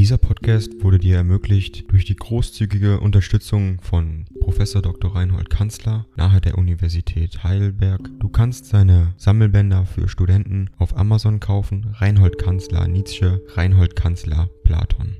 Dieser Podcast wurde dir ermöglicht durch die großzügige Unterstützung von Professor Dr. Reinhold Kanzler nahe der Universität Heidelberg. Du kannst seine Sammelbänder für Studenten auf Amazon kaufen. Reinhold Kanzler Nietzsche, Reinhold Kanzler Platon.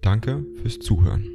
Danke fürs Zuhören.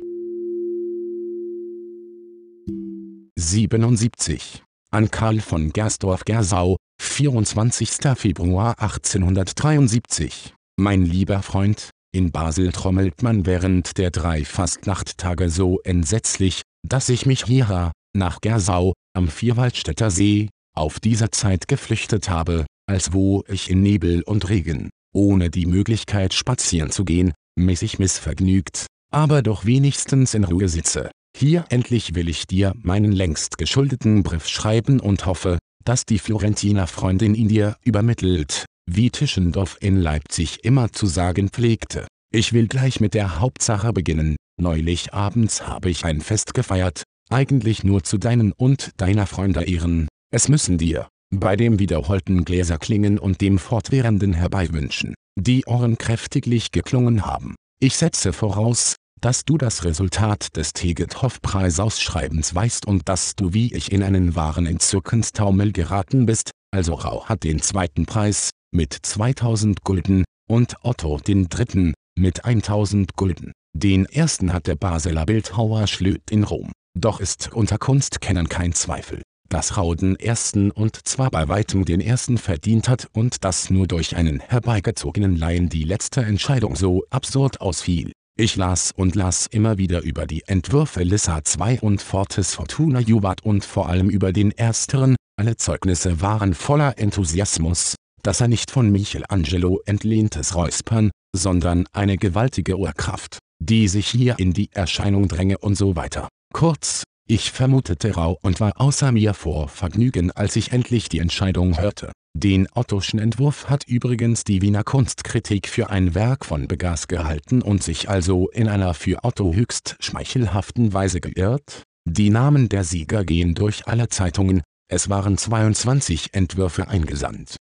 77. An Karl von Gersdorf-Gersau, 24. Februar 1873. Mein lieber Freund, in Basel trommelt man während der drei Fastnachttage so entsetzlich, dass ich mich hierher, nach Gersau, am Vierwaldstätter See, auf dieser Zeit geflüchtet habe, als wo ich in Nebel und Regen, ohne die Möglichkeit spazieren zu gehen, mäßig missvergnügt, aber doch wenigstens in Ruhe sitze. Hier endlich will ich dir meinen längst geschuldeten Brief schreiben und hoffe, dass die Florentiner Freundin ihn dir übermittelt, wie Tischendorf in Leipzig immer zu sagen pflegte. Ich will gleich mit der Hauptsache beginnen. Neulich abends habe ich ein Fest gefeiert, eigentlich nur zu deinen und deiner Freunde Ehren. Es müssen dir, bei dem wiederholten Gläserklingen und dem fortwährenden Herbeiwünschen, die Ohren kräftiglich geklungen haben. Ich setze voraus, dass du das Resultat des Tegethoff-Preisausschreibens weißt und dass du wie ich in einen wahren Entzückenstaumel geraten bist, also Rau hat den zweiten Preis, mit 2000 Gulden, und Otto dritten, mit 1000 Gulden. Den ersten hat der Basler Bildhauer Schlöd in Rom. Doch ist unter Kunstkennern kein Zweifel, dass Rau den ersten und zwar bei weitem den ersten verdient hat und dass nur durch einen herbeigezogenen Laien die letzte Entscheidung so absurd ausfiel. Ich las und las immer wieder über die Entwürfe Lissa II und Fortes Fortuna Juvat und vor allem über den ersteren, alle Zeugnisse waren voller Enthusiasmus, dass er nicht von Michelangelo entlehntes Räuspern, sondern eine gewaltige Urkraft, die sich hier in die Erscheinung dränge und so weiter. Kurz, ich vermutete rau und war außer mir vor Vergnügen als ich endlich die Entscheidung hörte. Den Ottoschen Entwurf hat übrigens die Wiener Kunstkritik für ein Werk von Begas gehalten und sich also in einer für Otto höchst schmeichelhaften Weise geirrt. Die Namen der Sieger gehen durch alle Zeitungen, es waren 22 Entwürfe eingesandt.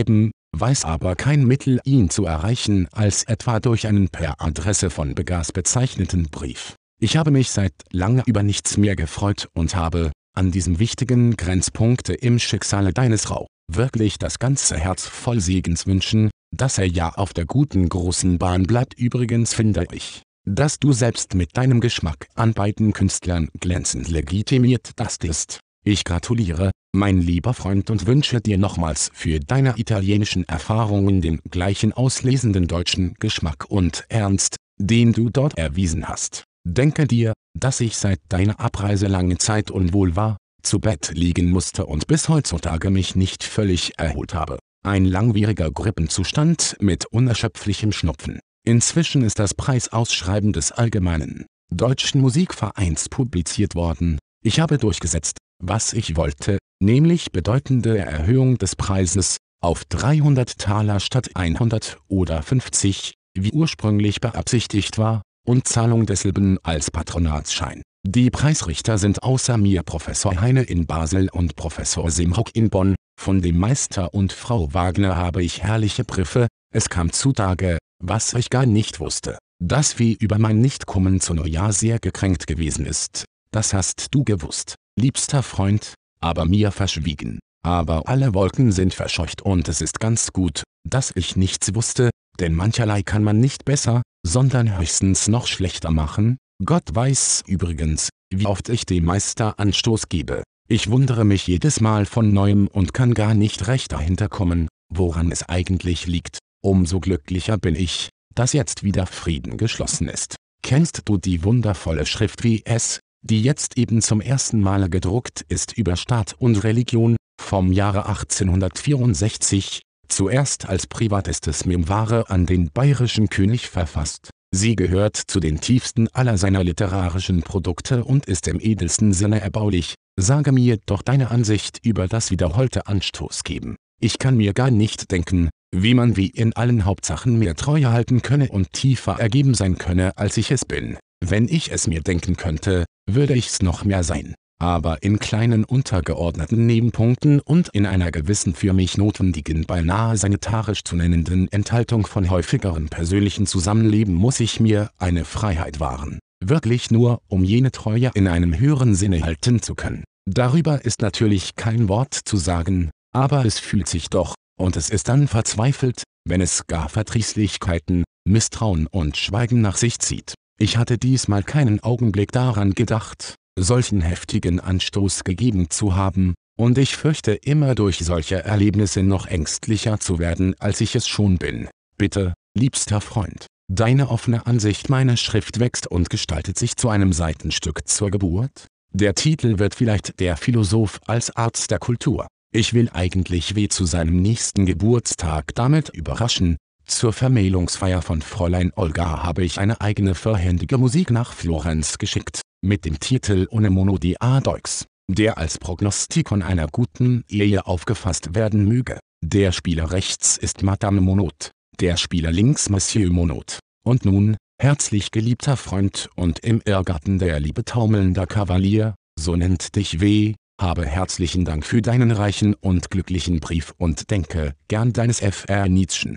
Schreiben, weiß aber kein Mittel ihn zu erreichen als etwa durch einen per Adresse von Begas bezeichneten Brief. Ich habe mich seit lange über nichts mehr gefreut und habe, an diesem wichtigen Grenzpunkte im Schicksale deines Rau, wirklich das ganze Herz voll Segens wünschen, dass er ja auf der guten großen Bahn bleibt. Übrigens finde ich, dass du selbst mit deinem Geschmack an beiden Künstlern glänzend legitimiert das ist. Ich gratuliere, mein lieber Freund und wünsche dir nochmals für deine italienischen Erfahrungen den gleichen auslesenden deutschen Geschmack und Ernst, den du dort erwiesen hast. Denke dir, dass ich seit deiner Abreise lange Zeit unwohl war, zu Bett liegen musste und bis heutzutage mich nicht völlig erholt habe. Ein langwieriger Grippenzustand mit unerschöpflichem Schnupfen. Inzwischen ist das Preisausschreiben des Allgemeinen Deutschen Musikvereins publiziert worden. Ich habe durchgesetzt, was ich wollte, nämlich bedeutende Erhöhung des Preises, auf 300 Taler statt 100 oder 50, wie ursprünglich beabsichtigt war, und Zahlung desselben als Patronatsschein. Die Preisrichter sind außer mir Professor Heine in Basel und Professor Simrock in Bonn, von dem Meister und Frau Wagner habe ich herrliche Briefe, es kam zutage, was ich gar nicht wusste, dass wie über mein Nichtkommen zu Neujahr sehr gekränkt gewesen ist, das hast du gewusst liebster Freund, aber mir verschwiegen. Aber alle Wolken sind verscheucht und es ist ganz gut, dass ich nichts wusste, denn mancherlei kann man nicht besser, sondern höchstens noch schlechter machen. Gott weiß übrigens, wie oft ich dem Meister Anstoß gebe. Ich wundere mich jedes Mal von neuem und kann gar nicht recht dahinter kommen, woran es eigentlich liegt. Umso glücklicher bin ich, dass jetzt wieder Frieden geschlossen ist. Kennst du die wundervolle Schrift wie es, die jetzt eben zum ersten Male gedruckt ist über Staat und Religion, vom Jahre 1864, zuerst als privatestes Memoire an den bayerischen König verfasst. Sie gehört zu den tiefsten aller seiner literarischen Produkte und ist im edelsten Sinne erbaulich. Sage mir doch deine Ansicht über das wiederholte Anstoß geben. Ich kann mir gar nicht denken, wie man wie in allen Hauptsachen mehr Treue halten könne und tiefer ergeben sein könne als ich es bin. Wenn ich es mir denken könnte, würde ich's noch mehr sein. Aber in kleinen untergeordneten Nebenpunkten und in einer gewissen für mich notwendigen beinahe sanitarisch zu nennenden Enthaltung von häufigerem persönlichen Zusammenleben muss ich mir eine Freiheit wahren. Wirklich nur, um jene Treue in einem höheren Sinne halten zu können. Darüber ist natürlich kein Wort zu sagen, aber es fühlt sich doch, und es ist dann verzweifelt, wenn es gar Verdrießlichkeiten, Misstrauen und Schweigen nach sich zieht. Ich hatte diesmal keinen Augenblick daran gedacht, solchen heftigen Anstoß gegeben zu haben, und ich fürchte immer durch solche Erlebnisse noch ängstlicher zu werden als ich es schon bin. Bitte, liebster Freund, deine offene Ansicht meiner Schrift wächst und gestaltet sich zu einem Seitenstück zur Geburt? Der Titel wird vielleicht der Philosoph als Arzt der Kultur ich will eigentlich weh zu seinem nächsten Geburtstag damit überraschen. Zur Vermählungsfeier von Fräulein Olga habe ich eine eigene verhändige Musik nach Florenz geschickt, mit dem Titel Ohne Mono di Adoix, der als Prognostikon einer guten Ehe aufgefasst werden möge. Der Spieler rechts ist Madame Monod, der Spieler links Monsieur Monod. Und nun, herzlich geliebter Freund und im Irrgarten der Liebe taumelnder Kavalier, so nennt dich W., habe herzlichen Dank für deinen reichen und glücklichen Brief und denke gern deines Fr. Nietzschen.